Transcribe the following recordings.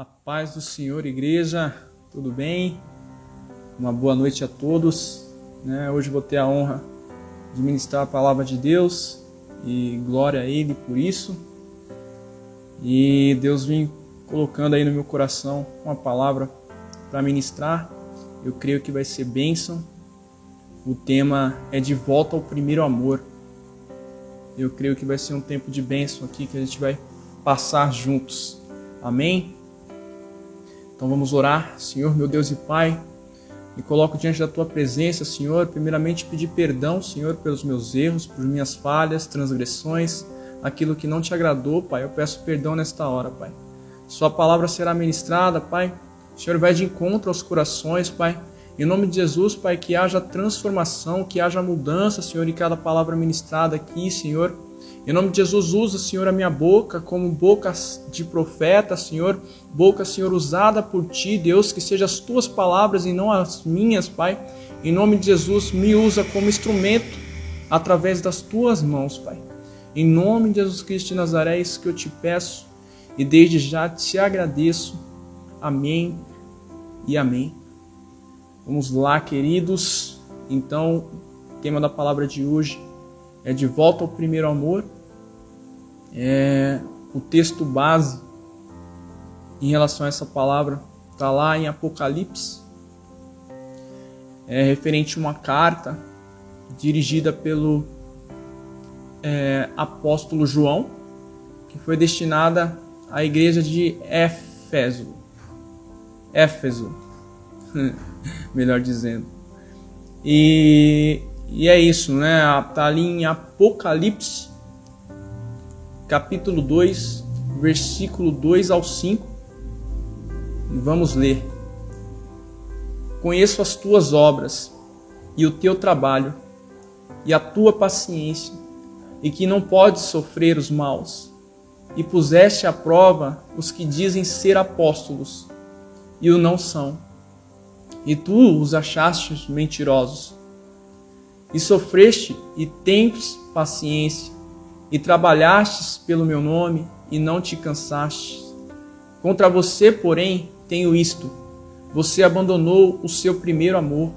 A paz do Senhor, igreja, tudo bem? Uma boa noite a todos. Né? Hoje vou ter a honra de ministrar a palavra de Deus e glória a Ele por isso. E Deus vem colocando aí no meu coração uma palavra para ministrar. Eu creio que vai ser bênção. O tema é de volta ao primeiro amor. Eu creio que vai ser um tempo de bênção aqui que a gente vai passar juntos. Amém? Então vamos orar. Senhor, meu Deus e Pai, me coloco diante da tua presença, Senhor. Primeiramente, pedir perdão, Senhor, pelos meus erros, por minhas falhas, transgressões, aquilo que não te agradou, Pai. Eu peço perdão nesta hora, Pai. Sua palavra será ministrada, Pai. O Senhor vai de encontro aos corações, Pai. Em nome de Jesus, Pai, que haja transformação, que haja mudança, Senhor, em cada palavra ministrada aqui, Senhor. Em nome de Jesus, usa, Senhor, a minha boca como boca de profeta, Senhor, boca, Senhor, usada por Ti, Deus, que sejam as Tuas palavras e não as minhas, Pai. Em nome de Jesus, me usa como instrumento através das Tuas mãos, Pai. Em nome de Jesus Cristo de Nazaré, é isso que eu te peço e desde já te agradeço. Amém e amém. Vamos lá, queridos. Então, tema da palavra de hoje é de volta ao primeiro amor. É o texto base em relação a essa palavra está lá em Apocalipse. É referente a uma carta dirigida pelo é, apóstolo João, que foi destinada à igreja de Éfeso. Éfeso, melhor dizendo. E e é isso, né? Tá ali em Apocalipse, capítulo 2, versículo 2 ao 5. E vamos ler. Conheço as tuas obras e o teu trabalho e a tua paciência, e que não podes sofrer os maus, e puseste à prova os que dizem ser apóstolos e o não são, e tu os achastes mentirosos e sofreste e tens paciência, e trabalhastes pelo meu nome e não te cansaste. Contra você, porém, tenho isto: você abandonou o seu primeiro amor.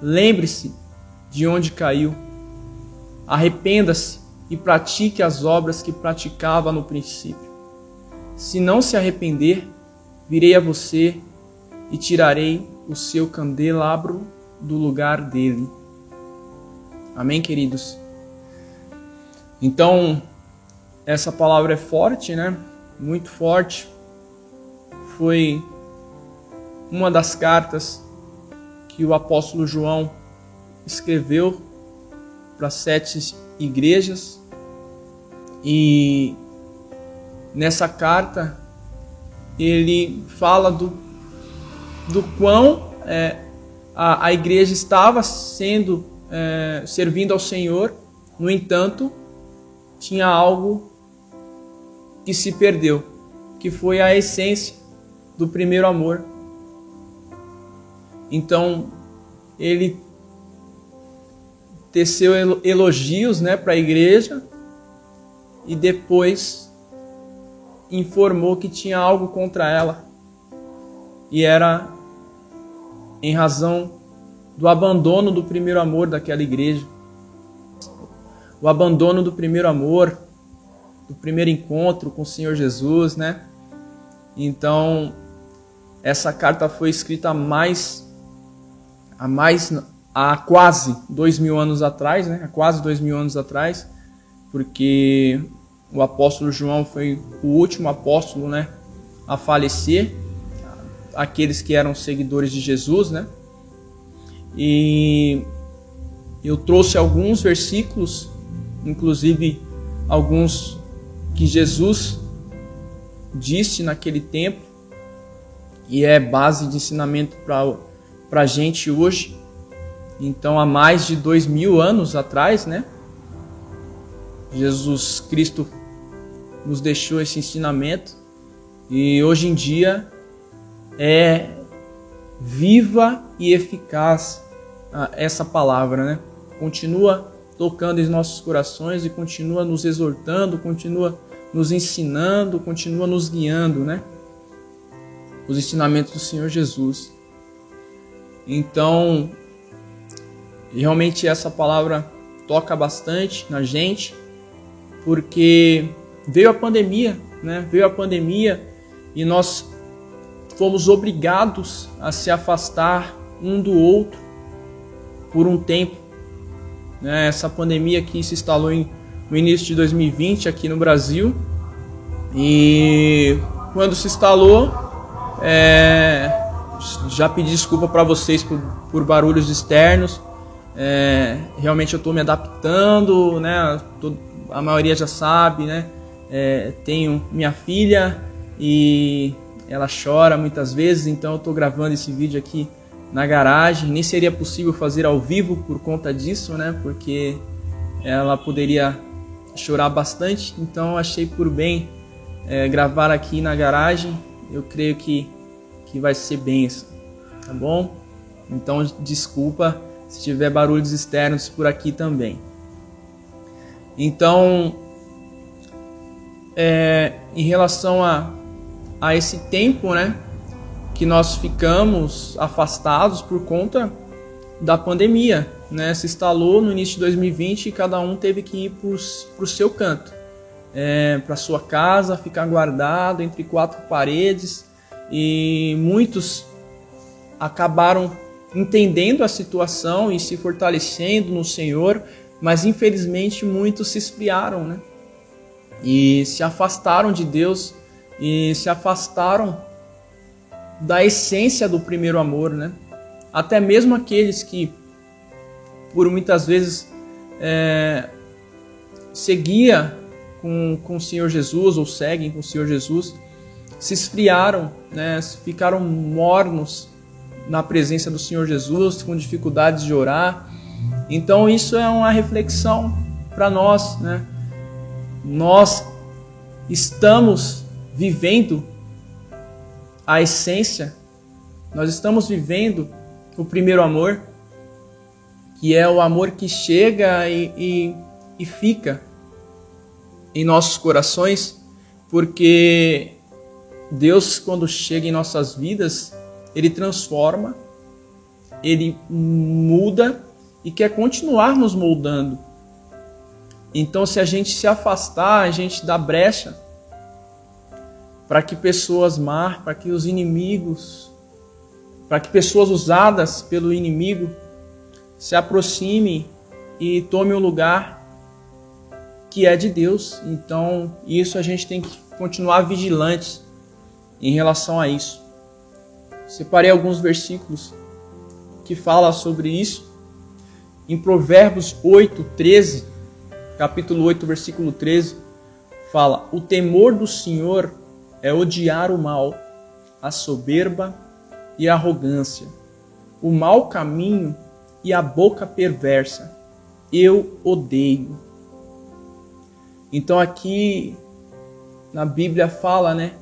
Lembre-se de onde caiu. Arrependa-se e pratique as obras que praticava no princípio. Se não se arrepender, virei a você e tirarei o seu candelabro do lugar dele Amém, queridos? Então, essa palavra é forte, né? Muito forte. Foi uma das cartas que o apóstolo João escreveu para sete igrejas. E nessa carta ele fala do, do quão é, a, a igreja estava sendo é, servindo ao Senhor, no entanto, tinha algo que se perdeu, que foi a essência do primeiro amor. Então, ele teceu elogios né, para a igreja e depois informou que tinha algo contra ela. E era em razão do abandono do primeiro amor daquela igreja. O abandono do primeiro amor, do primeiro encontro com o Senhor Jesus, né? Então, essa carta foi escrita há mais, há mais, há quase dois mil anos atrás, né? Há quase dois mil anos atrás, porque o apóstolo João foi o último apóstolo, né? A falecer, aqueles que eram seguidores de Jesus, né? E eu trouxe alguns versículos, inclusive alguns que Jesus disse naquele tempo, e é base de ensinamento para a gente hoje. Então, há mais de dois mil anos atrás, né? Jesus Cristo nos deixou esse ensinamento e hoje em dia é viva e eficaz essa palavra, né? Continua tocando em nossos corações e continua nos exortando, continua nos ensinando, continua nos guiando, né? os ensinamentos do Senhor Jesus. Então, realmente essa palavra toca bastante na gente, porque veio a pandemia, né? Veio a pandemia e nós fomos obrigados a se afastar um do outro por um tempo. Né? Essa pandemia que se instalou em, no início de 2020 aqui no Brasil e quando se instalou, é, já pedi desculpa para vocês por, por, barulhos externos. É, realmente eu estou me adaptando, né? Tô, a maioria já sabe, né? É, tenho minha filha e ela chora muitas vezes, então eu estou gravando esse vídeo aqui na garagem. Nem seria possível fazer ao vivo por conta disso, né? Porque ela poderia chorar bastante, então achei por bem é, gravar aqui na garagem. Eu creio que, que vai ser benção, tá bom? Então desculpa se tiver barulhos externos por aqui também. Então, é, em relação a, a esse tempo, né, que nós ficamos afastados por conta da pandemia, né, se instalou no início de 2020 e cada um teve que ir para o seu canto é, para sua casa, ficar guardado entre quatro paredes e muitos acabaram entendendo a situação e se fortalecendo no Senhor, mas infelizmente muitos se esfriaram, né? E se afastaram de Deus e se afastaram da essência do primeiro amor, né? Até mesmo aqueles que por muitas vezes é, seguia com, com o Senhor Jesus ou seguem com o Senhor Jesus se esfriaram, né, ficaram mornos na presença do Senhor Jesus, com dificuldades de orar. Então isso é uma reflexão para nós, né? Nós estamos vivendo a essência, nós estamos vivendo o primeiro amor, que é o amor que chega e, e, e fica em nossos corações, porque Deus, quando chega em nossas vidas, Ele transforma, Ele muda e quer continuar nos moldando. Então, se a gente se afastar, a gente dá brecha para que pessoas mar, para que os inimigos, para que pessoas usadas pelo inimigo se aproximem e tomem o lugar que é de Deus. Então, isso a gente tem que continuar vigilantes em relação a isso. Separei alguns versículos que falam sobre isso. Em Provérbios 8, 13, capítulo 8, versículo 13, fala: O temor do Senhor é odiar o mal, a soberba e a arrogância, o mau caminho e a boca perversa. Eu odeio. Então aqui na Bíblia fala, né,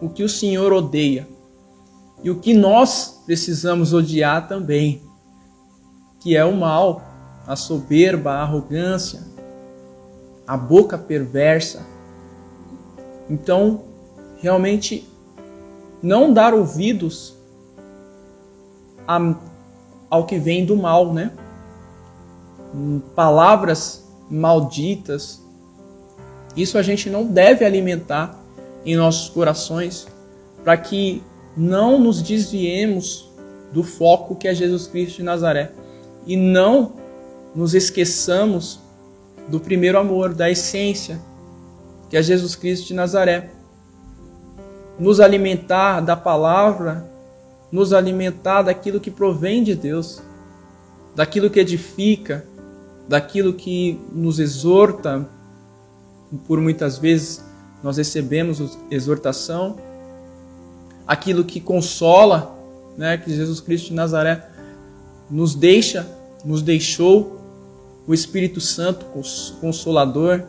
o que o Senhor odeia e o que nós precisamos odiar também, que é o mal, a soberba, a arrogância, a boca perversa. Então, realmente não dar ouvidos a, ao que vem do mal, né? Palavras malditas, isso a gente não deve alimentar em nossos corações para que não nos desviemos do foco que é Jesus Cristo de Nazaré e não nos esqueçamos do primeiro amor, da essência que é Jesus Cristo de Nazaré. Nos alimentar da palavra, nos alimentar daquilo que provém de Deus, daquilo que edifica, daquilo que nos exorta, por muitas vezes nós recebemos exortação, aquilo que consola, né, que Jesus Cristo de Nazaré nos deixa, nos deixou o Espírito Santo consolador.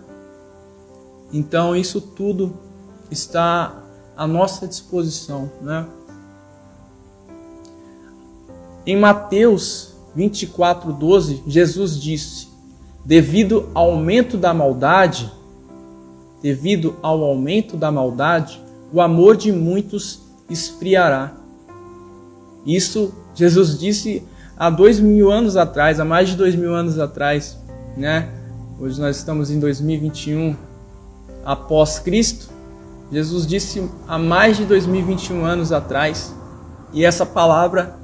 Então isso tudo está à nossa disposição, né? Em Mateus 24:12, Jesus disse: Devido ao aumento da maldade, devido ao aumento da maldade, o amor de muitos esfriará. Isso Jesus disse há dois mil anos atrás, há mais de dois mil anos atrás, né? Hoje nós estamos em 2021 após Cristo. Jesus disse há mais de 2021 anos atrás, e essa palavra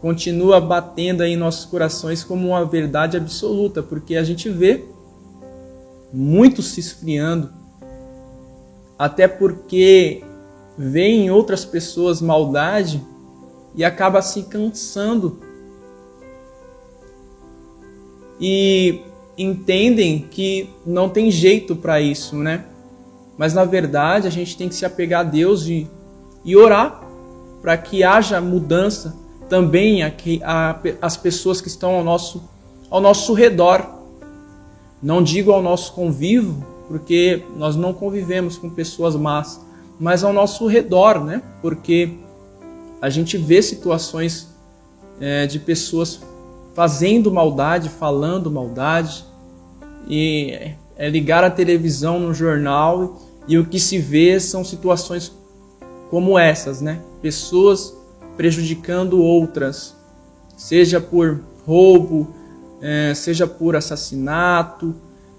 continua batendo em nossos corações como uma verdade absoluta, porque a gente vê muito se esfriando, até porque vê em outras pessoas maldade e acaba se cansando. E entendem que não tem jeito para isso, né? Mas na verdade a gente tem que se apegar a Deus e, e orar para que haja mudança também aqui a, as pessoas que estão ao nosso, ao nosso redor. Não digo ao nosso convívio, porque nós não convivemos com pessoas más, mas ao nosso redor, né? Porque a gente vê situações é, de pessoas fazendo maldade, falando maldade, e é ligar a televisão no jornal e o que se vê são situações como essas, né? Pessoas prejudicando outras, seja por roubo, é, seja por assassinato,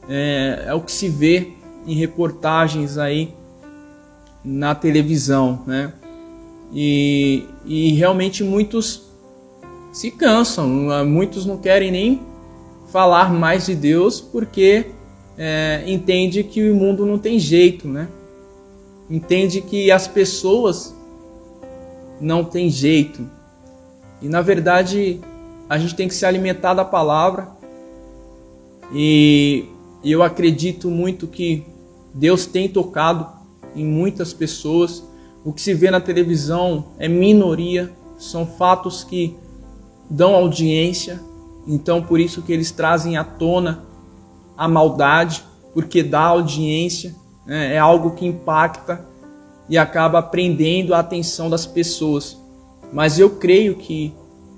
é, é o que se vê em reportagens aí na televisão, né? E, e realmente muitos se cansam, muitos não querem nem falar mais de Deus porque é, entende que o mundo não tem jeito, né? Entende que as pessoas não têm jeito. E na verdade a gente tem que se alimentar da palavra e eu acredito muito que Deus tem tocado em muitas pessoas o que se vê na televisão é minoria, são fatos que dão audiência, então por isso que eles trazem à tona a maldade, porque dá audiência, né? é algo que impacta e acaba prendendo a atenção das pessoas. Mas eu creio que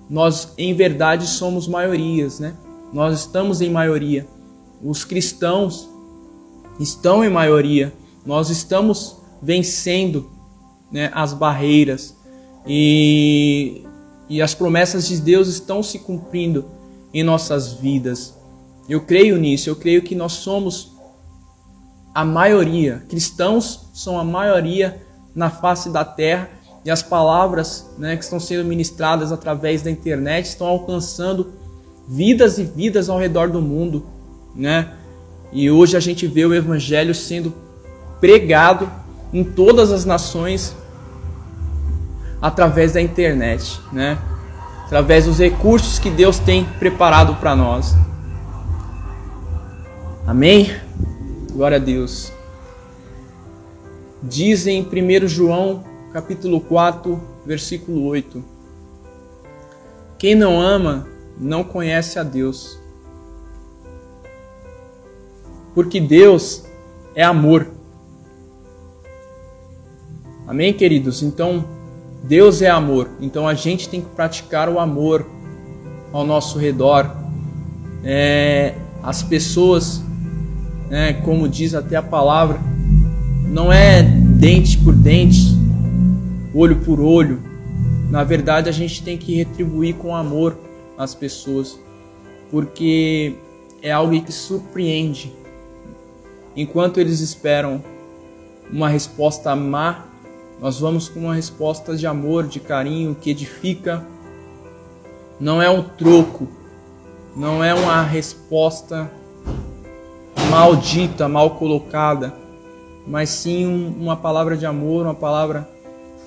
nós em verdade somos maiorias, né? Nós estamos em maioria. Os cristãos estão em maioria. Nós estamos vencendo né, as barreiras e, e as promessas de Deus estão se cumprindo em nossas vidas. Eu creio nisso, eu creio que nós somos a maioria, cristãos são a maioria na face da terra e as palavras né, que estão sendo ministradas através da internet estão alcançando vidas e vidas ao redor do mundo, né? E hoje a gente vê o evangelho sendo pregado em todas as nações através da internet, né? Através dos recursos que Deus tem preparado para nós. Amém? Glória a Deus. Diz em 1 João, capítulo 4, versículo 8: Quem não ama não conhece a Deus. Porque Deus é amor. Amém, queridos? Então, Deus é amor. Então a gente tem que praticar o amor ao nosso redor. É, as pessoas, né, como diz até a palavra, não é dente por dente, olho por olho. Na verdade, a gente tem que retribuir com amor as pessoas, porque é algo que surpreende. Enquanto eles esperam uma resposta má, nós vamos com uma resposta de amor, de carinho, que edifica. Não é um troco, não é uma resposta maldita, mal colocada, mas sim uma palavra de amor, uma palavra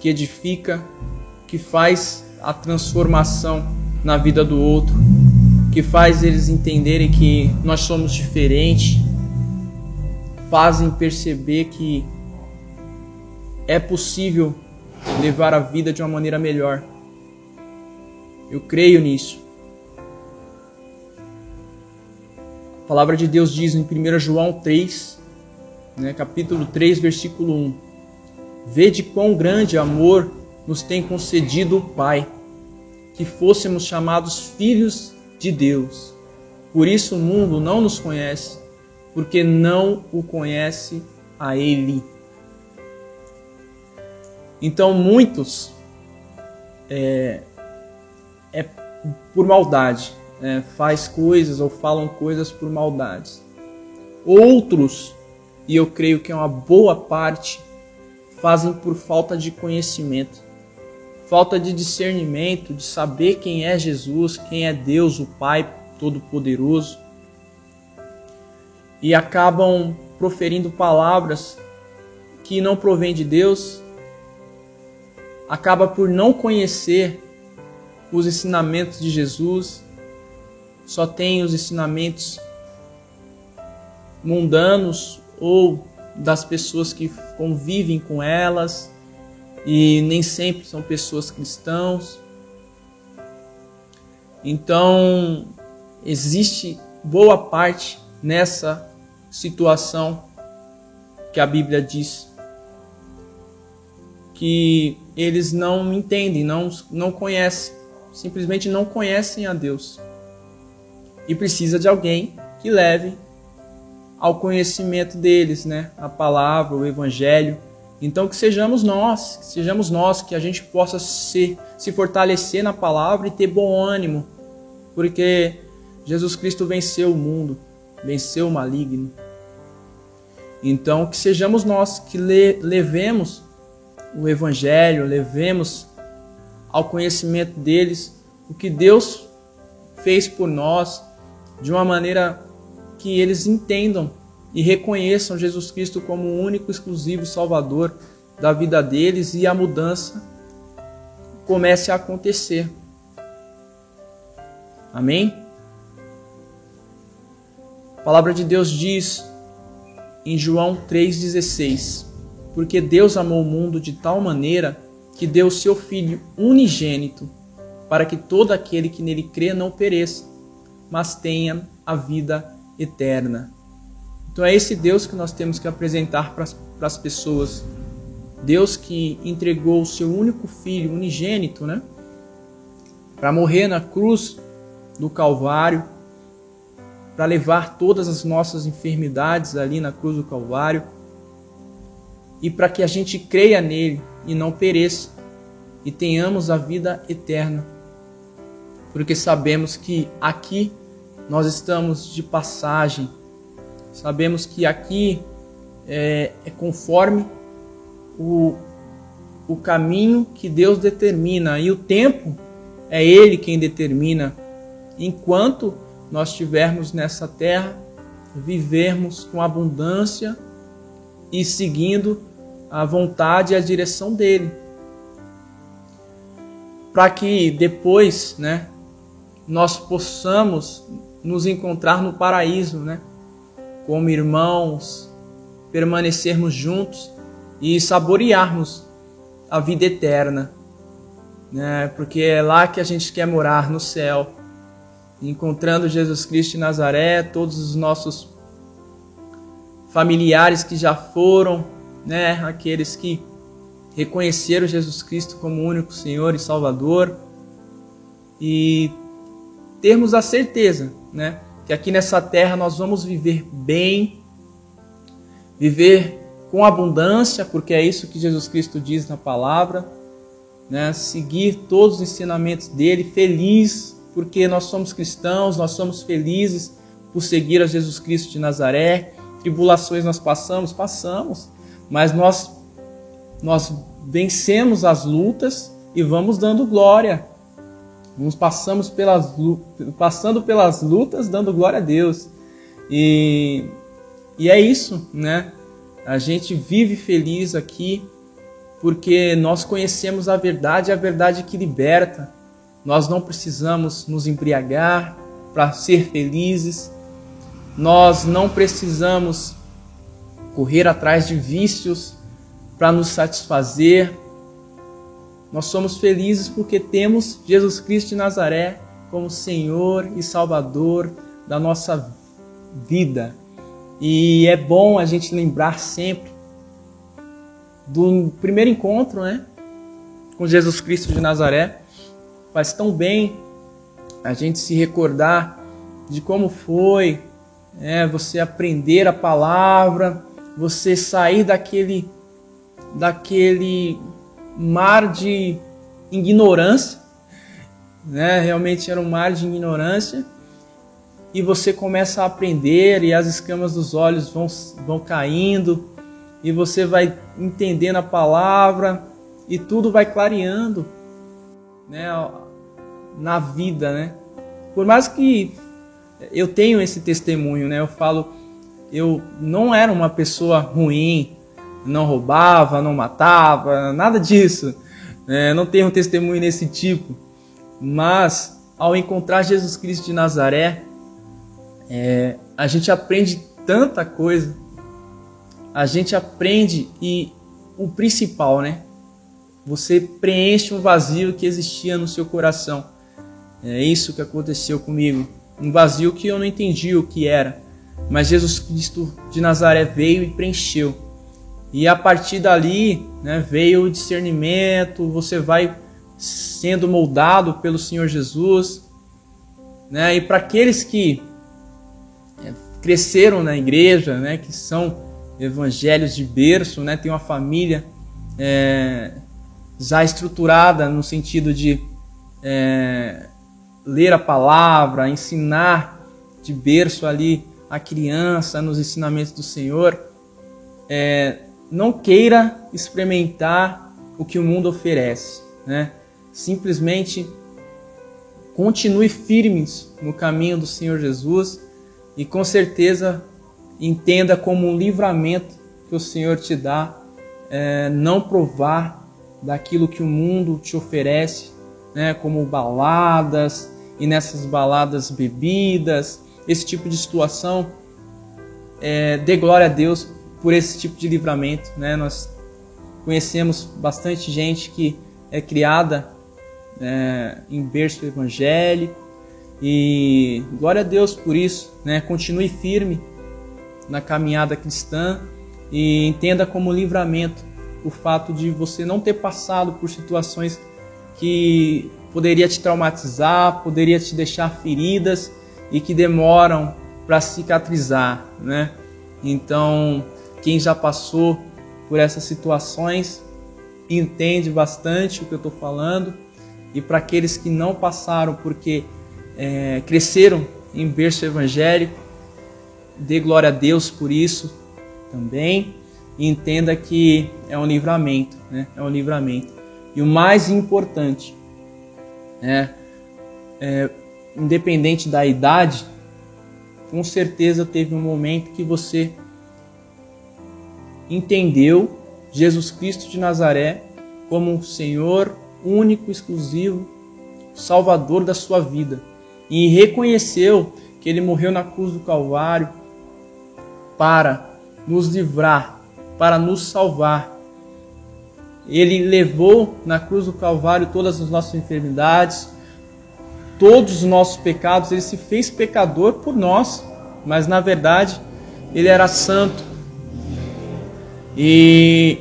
que edifica, que faz a transformação na vida do outro, que faz eles entenderem que nós somos diferentes, fazem perceber que é possível levar a vida de uma maneira melhor. Eu creio nisso. A palavra de Deus diz em 1 João 3, né, capítulo 3, versículo 1: Vede quão grande amor nos tem concedido o Pai, que fôssemos chamados filhos de Deus. Por isso o mundo não nos conhece, porque não o conhece a Ele. Então muitos é, é por maldade, é, faz coisas ou falam coisas por maldade. Outros, e eu creio que é uma boa parte, fazem por falta de conhecimento, falta de discernimento, de saber quem é Jesus, quem é Deus, o Pai Todo-Poderoso, e acabam proferindo palavras que não provém de Deus, acaba por não conhecer os ensinamentos de Jesus, só tem os ensinamentos mundanos ou das pessoas que convivem com elas e nem sempre são pessoas cristãos. Então, existe boa parte nessa situação que a Bíblia diz que eles não entendem, não, não conhecem, simplesmente não conhecem a Deus. E precisa de alguém que leve ao conhecimento deles, né? A palavra, o evangelho. Então que sejamos nós, que sejamos nós, que a gente possa se, se fortalecer na palavra e ter bom ânimo, porque Jesus Cristo venceu o mundo, venceu o maligno. Então que sejamos nós que le, levemos o Evangelho, levemos ao conhecimento deles o que Deus fez por nós de uma maneira que eles entendam e reconheçam Jesus Cristo como o único exclusivo Salvador da vida deles e a mudança comece a acontecer. Amém? A palavra de Deus diz em João 3,16: porque Deus amou o mundo de tal maneira que deu o seu Filho unigênito, para que todo aquele que nele crê não pereça, mas tenha a vida eterna. Então é esse Deus que nós temos que apresentar para as pessoas. Deus que entregou o seu único filho unigênito, né? Para morrer na cruz do Calvário, para levar todas as nossas enfermidades ali na cruz do Calvário e para que a gente creia nele e não pereça e tenhamos a vida eterna. Porque sabemos que aqui nós estamos de passagem, sabemos que aqui é, é conforme o, o caminho que Deus determina e o tempo é Ele quem determina. Enquanto nós estivermos nessa terra, vivermos com abundância e seguindo a vontade e a direção dele. Para que depois, né, nós possamos nos encontrar no paraíso, né, como irmãos, permanecermos juntos e saborearmos a vida eterna, né, porque é lá que a gente quer morar no céu, encontrando Jesus Cristo de Nazaré, todos os nossos familiares que já foram né, aqueles que reconheceram Jesus Cristo como único Senhor e Salvador. E termos a certeza, né, que aqui nessa terra nós vamos viver bem, viver com abundância, porque é isso que Jesus Cristo diz na palavra, né, seguir todos os ensinamentos dele, feliz, porque nós somos cristãos, nós somos felizes por seguir a Jesus Cristo de Nazaré. Tribulações nós passamos, passamos, mas nós nós vencemos as lutas e vamos dando glória. Nós passamos pelas passando pelas lutas, dando glória a Deus. E e é isso, né? A gente vive feliz aqui porque nós conhecemos a verdade, a verdade que liberta. Nós não precisamos nos embriagar para ser felizes. Nós não precisamos correr atrás de vícios para nos satisfazer. Nós somos felizes porque temos Jesus Cristo de Nazaré como Senhor e Salvador da nossa vida. E é bom a gente lembrar sempre do primeiro encontro, né, com Jesus Cristo de Nazaré. Faz tão bem a gente se recordar de como foi, é, você aprender a palavra, você sair daquele daquele mar de ignorância, né? Realmente era um mar de ignorância. E você começa a aprender e as escamas dos olhos vão, vão caindo e você vai entendendo a palavra e tudo vai clareando, né? Na vida, né? Por mais que eu tenho esse testemunho, né? Eu falo, eu não era uma pessoa ruim, não roubava, não matava, nada disso. É, não tenho um testemunho nesse tipo. Mas ao encontrar Jesus Cristo de Nazaré, é, a gente aprende tanta coisa. A gente aprende e o principal, né? Você preenche um vazio que existia no seu coração. É isso que aconteceu comigo. Um vazio que eu não entendi o que era. Mas Jesus Cristo de Nazaré veio e preencheu. E a partir dali né, veio o discernimento, você vai sendo moldado pelo Senhor Jesus. Né? E para aqueles que é, cresceram na igreja, né, que são evangelhos de berço, né, tem uma família é, já estruturada no sentido de é, ler a palavra, ensinar de berço ali a criança nos ensinamentos do Senhor, é, não queira experimentar o que o mundo oferece, né? Simplesmente continue firmes no caminho do Senhor Jesus e com certeza entenda como um livramento que o Senhor te dá é, não provar daquilo que o mundo te oferece, né? Como baladas e nessas baladas bebidas, esse tipo de situação. É, dê glória a Deus por esse tipo de livramento. Né? Nós conhecemos bastante gente que é criada é, em berço evangélico e glória a Deus por isso. Né? Continue firme na caminhada cristã e entenda como livramento o fato de você não ter passado por situações que poderia te traumatizar, poderia te deixar feridas e que demoram para cicatrizar, né? Então, quem já passou por essas situações entende bastante o que eu estou falando. E para aqueles que não passaram porque é, cresceram em berço evangélico, dê glória a Deus por isso também. E entenda que é um livramento, né? É um livramento. E o mais importante, né? É, independente da idade, com certeza teve um momento que você entendeu Jesus Cristo de Nazaré como um Senhor único, exclusivo, Salvador da sua vida e reconheceu que ele morreu na cruz do Calvário para nos livrar, para nos salvar. Ele levou na cruz do Calvário todas as nossas enfermidades, todos os nossos pecados, ele se fez pecador por nós, mas na verdade ele era santo, e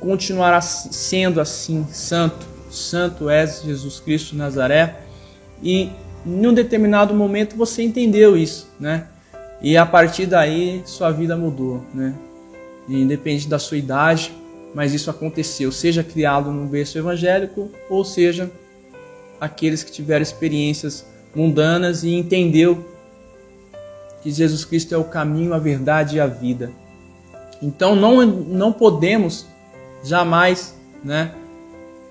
continuará sendo assim, santo. Santo és Jesus Cristo Nazaré. E em um determinado momento você entendeu isso, né? E a partir daí sua vida mudou, né? Independente da sua idade, mas isso aconteceu, seja criado num berço evangélico ou seja aqueles que tiveram experiências mundanas e entendeu que Jesus Cristo é o caminho, a verdade e a vida. Então não, não podemos jamais né,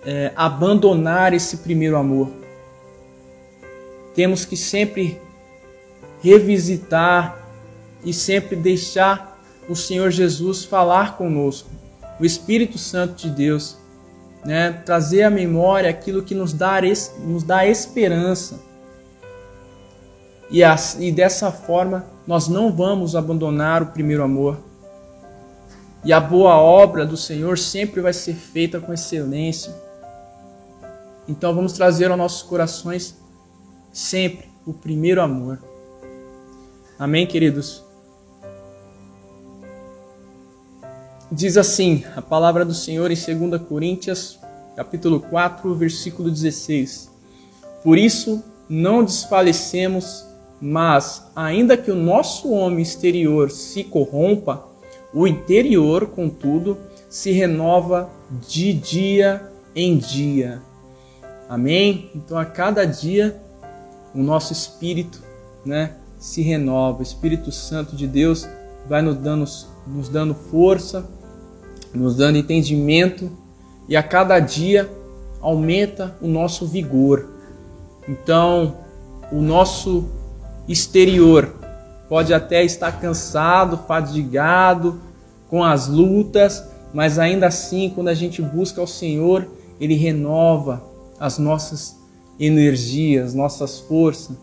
é, abandonar esse primeiro amor. Temos que sempre revisitar e sempre deixar o Senhor Jesus falar conosco, o Espírito Santo de Deus, né, trazer à memória aquilo que nos dá, nos dá esperança. E, e dessa forma nós não vamos abandonar o primeiro amor. E a boa obra do Senhor sempre vai ser feita com excelência. Então vamos trazer aos nossos corações sempre o primeiro amor. Amém, queridos? Diz assim a palavra do Senhor em 2 Coríntios, capítulo 4, versículo 16. Por isso não desfalecemos, mas ainda que o nosso homem exterior se corrompa, o interior, contudo, se renova de dia em dia. Amém? Então a cada dia o nosso espírito, né, se renova. O Espírito Santo de Deus vai nos dando, nos dando força, nos dando entendimento e a cada dia aumenta o nosso vigor. Então, o nosso exterior pode até estar cansado, fadigado com as lutas, mas ainda assim, quando a gente busca o Senhor, Ele renova as nossas energias, nossas forças.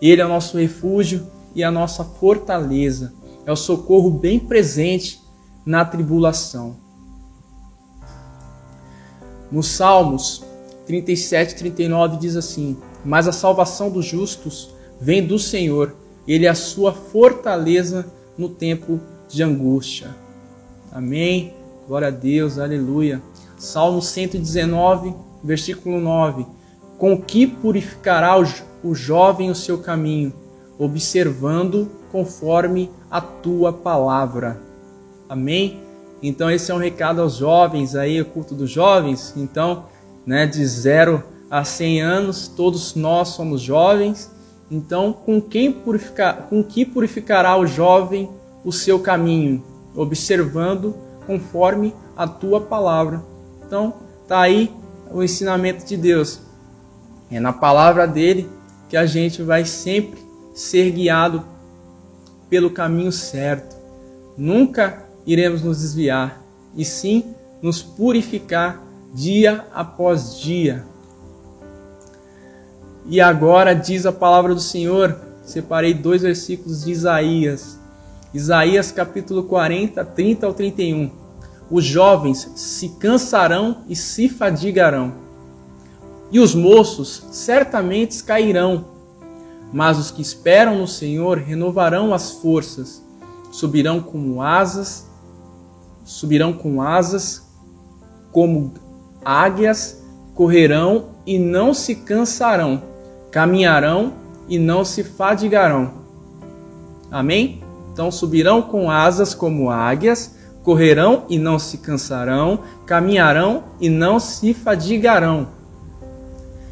Ele é o nosso refúgio e a nossa fortaleza. É o socorro bem presente na tribulação. Nos Salmos 37 39 diz assim: Mas a salvação dos justos vem do Senhor, ele é a sua fortaleza no tempo de angústia. Amém. Glória a Deus, aleluia. Salmo 119, versículo 9. Com que purificará o, jovem o seu caminho, observando conforme a tua palavra. Amém? Então esse é um recado aos jovens aí, o culto dos jovens. Então, né, de 0 a 100 anos, todos nós somos jovens. Então, com quem purificar, com que purificará o jovem o seu caminho, observando conforme a tua palavra. Então, tá aí o ensinamento de Deus. É na palavra dele que a gente vai sempre ser guiado pelo caminho certo. Nunca iremos nos desviar, e sim nos purificar dia após dia. E agora diz a palavra do Senhor, separei dois versículos de Isaías. Isaías capítulo 40, 30 ao 31. Os jovens se cansarão e se fadigarão, e os moços certamente cairão, mas os que esperam no Senhor renovarão as forças, subirão como asas subirão com asas como águias, correrão e não se cansarão, caminharão e não se fadigarão. Amém? Então subirão com asas como águias, correrão e não se cansarão, caminharão e não se fadigarão.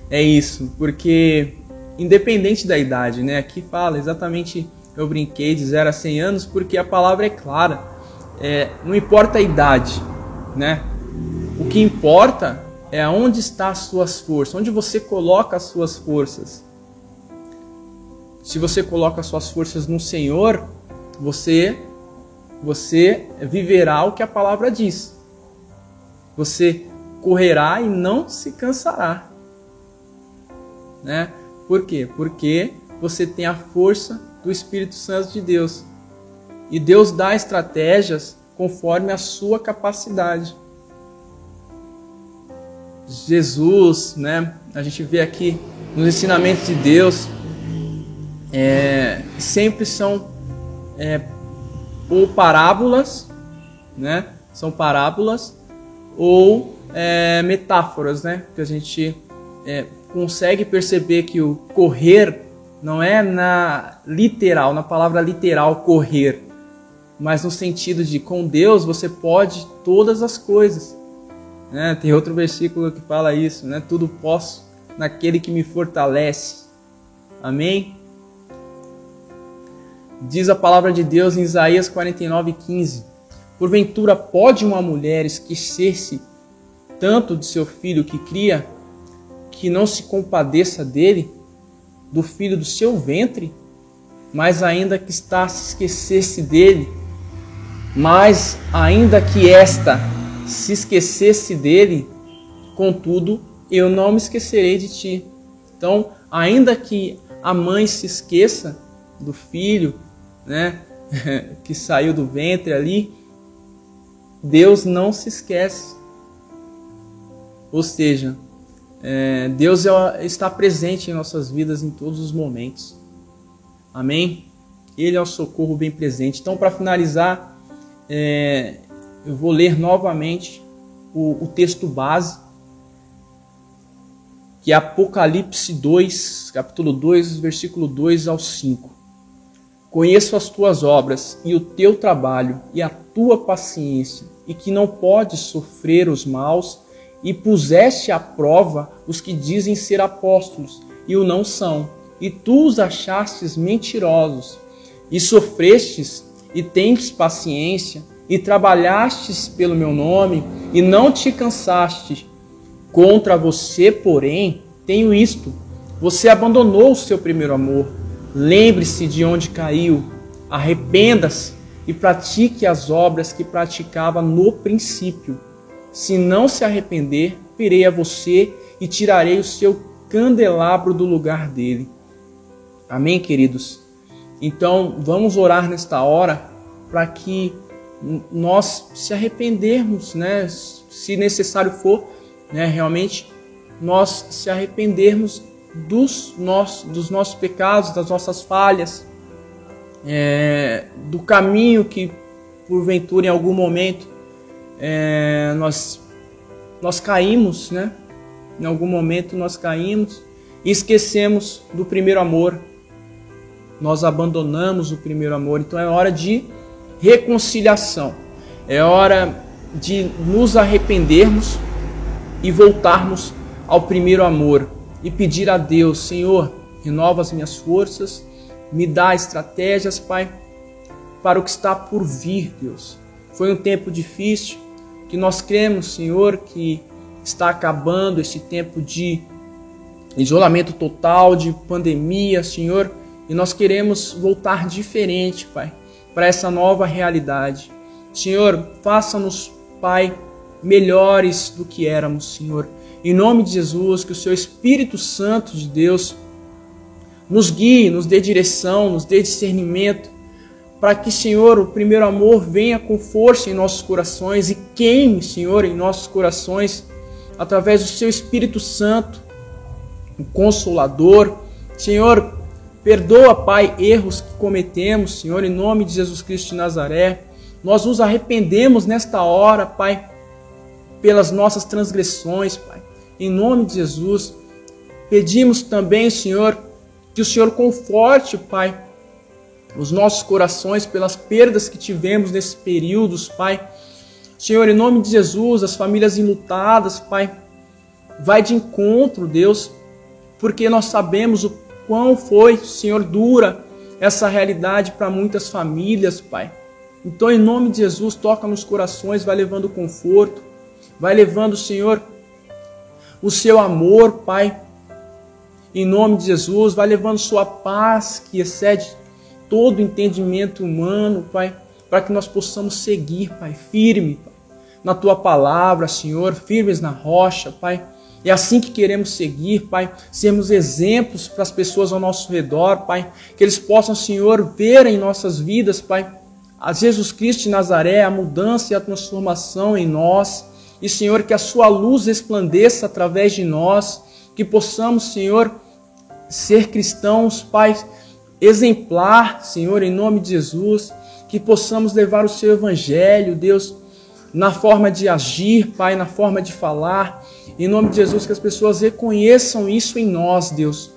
É isso, porque independente da idade, né? Aqui fala exatamente, eu brinquei de 0 a 100 anos, porque a palavra é clara é, não importa a idade, né? O que importa é onde está as suas forças, onde você coloca as suas forças. Se você coloca as suas forças no Senhor, você você viverá o que a palavra diz. Você correrá e não se cansará. Né? Por quê? Porque você tem a força do Espírito Santo de Deus. E Deus dá estratégias conforme a sua capacidade. Jesus, né? A gente vê aqui nos ensinamentos de Deus, é, sempre são é, ou parábolas, né? São parábolas ou é, metáforas, né? Que a gente é, consegue perceber que o correr não é na literal, na palavra literal correr, mas no sentido de com Deus você pode todas as coisas. Né? Tem outro versículo que fala isso, né? Tudo posso naquele que me fortalece. Amém? Diz a palavra de Deus em Isaías 49:15. Porventura pode uma mulher esquecer-se tanto de seu filho que cria, que não se compadeça dele, do filho do seu ventre, mas ainda que está se esquecer-se dele, mas ainda que esta se esquecesse dele, contudo, eu não me esquecerei de ti. Então, ainda que a mãe se esqueça do filho, né, que saiu do ventre ali, Deus não se esquece. Ou seja, é, Deus é está presente em nossas vidas em todos os momentos. Amém? Ele é o socorro bem presente. Então, para finalizar, é, eu vou ler novamente o, o texto base, que é Apocalipse 2, capítulo 2, versículo 2 ao 5. Conheço as tuas obras e o teu trabalho e a tua paciência, e que não podes sofrer os maus, e puseste à prova os que dizem ser apóstolos e o não são, e tu os achastes mentirosos, e sofrestes e tendes paciência, e trabalhastes pelo meu nome, e não te cansaste. Contra você, porém, tenho isto: você abandonou o seu primeiro amor. Lembre-se de onde caiu, arrependa-se e pratique as obras que praticava no princípio. Se não se arrepender, virei a você e tirarei o seu candelabro do lugar dele. Amém, queridos? Então, vamos orar nesta hora para que nós se arrependermos, né? Se necessário for, né? Realmente, nós se arrependermos dos nossos, dos nossos pecados, das nossas falhas, é, do caminho que, porventura, em algum momento, é, nós, nós caímos, né? Em algum momento nós caímos e esquecemos do primeiro amor. Nós abandonamos o primeiro amor. Então é hora de reconciliação. É hora de nos arrependermos e voltarmos ao primeiro amor e pedir a Deus, Senhor, renova as minhas forças, me dá estratégias, Pai, para o que está por vir, Deus. Foi um tempo difícil, que nós cremos, Senhor, que está acabando esse tempo de isolamento total, de pandemia, Senhor, e nós queremos voltar diferente, Pai, para essa nova realidade. Senhor, faça-nos, Pai, melhores do que éramos, Senhor. Em nome de Jesus, que o Seu Espírito Santo de Deus nos guie, nos dê direção, nos dê discernimento, para que, Senhor, o primeiro amor venha com força em nossos corações e queime, Senhor, em nossos corações, através do Seu Espírito Santo, o Consolador. Senhor, perdoa, Pai, erros que cometemos, Senhor, em nome de Jesus Cristo de Nazaré. Nós nos arrependemos nesta hora, Pai, pelas nossas transgressões, Pai. Em nome de Jesus, pedimos também, Senhor, que o Senhor conforte, Pai, os nossos corações pelas perdas que tivemos nesses períodos, Pai. Senhor, em nome de Jesus, as famílias enlutadas, Pai, vai de encontro, Deus, porque nós sabemos o quão foi, Senhor, dura essa realidade para muitas famílias, Pai. Então, em nome de Jesus, toca nos corações, vai levando conforto, vai levando, Senhor, o seu amor, Pai. Em nome de Jesus, vai levando sua paz que excede todo entendimento humano, Pai, para que nós possamos seguir, Pai, firme pai, na tua palavra, Senhor, firmes na rocha, Pai. É assim que queremos seguir, Pai, sermos exemplos para as pessoas ao nosso redor, Pai, que eles possam, Senhor, ver em nossas vidas, Pai, a Jesus Cristo de Nazaré, a mudança e a transformação em nós, e, Senhor, que a Sua luz resplandeça através de nós, que possamos, Senhor, ser cristãos, Pai, exemplar, Senhor, em nome de Jesus, que possamos levar o Seu Evangelho, Deus, na forma de agir, Pai, na forma de falar, em nome de Jesus, que as pessoas reconheçam isso em nós, Deus.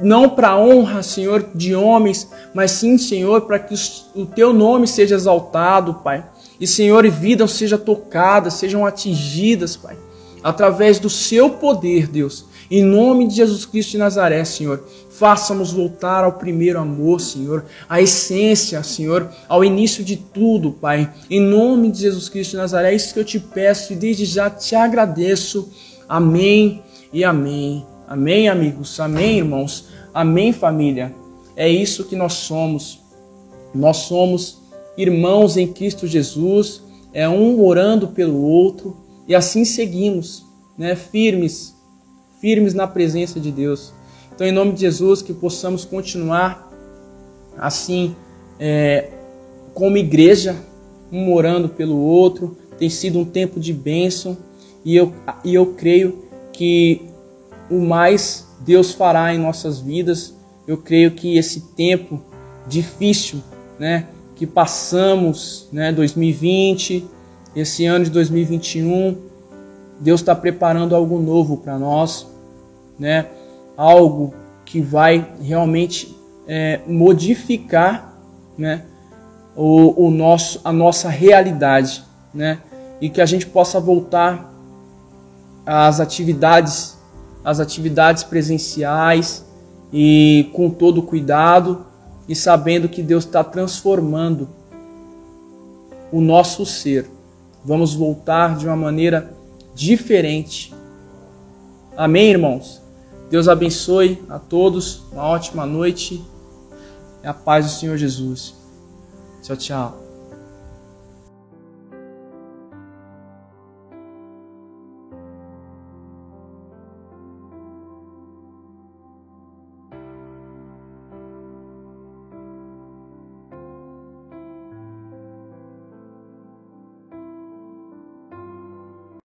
Não para honra, Senhor, de homens, mas sim, Senhor, para que o Teu nome seja exaltado, Pai e, Senhor, e vidas sejam tocadas, sejam atingidas, Pai, através do seu poder, Deus. Em nome de Jesus Cristo de Nazaré, Senhor, faça-nos voltar ao primeiro amor, Senhor, à essência, Senhor, ao início de tudo, Pai. Em nome de Jesus Cristo de Nazaré, é isso que eu te peço e desde já te agradeço. Amém e amém. Amém, amigos. Amém, irmãos. Amém, família. É isso que nós somos. Nós somos irmãos em Cristo Jesus, é um orando pelo outro, e assim seguimos, né, firmes, firmes na presença de Deus. Então, em nome de Jesus, que possamos continuar assim, é, como igreja, um orando pelo outro. Tem sido um tempo de bênção e eu, e eu creio que o mais Deus fará em nossas vidas. Eu creio que esse tempo difícil, né, que passamos, né, 2020, esse ano de 2021, Deus está preparando algo novo para nós, né? Algo que vai realmente é, modificar né, o, o nosso, a nossa realidade, né, e que a gente possa voltar às atividades, às atividades presenciais e com todo cuidado e sabendo que Deus está transformando o nosso ser. Vamos voltar de uma maneira diferente. Amém, irmãos? Deus abençoe a todos. Uma ótima noite. E a paz do Senhor Jesus. Tchau, tchau.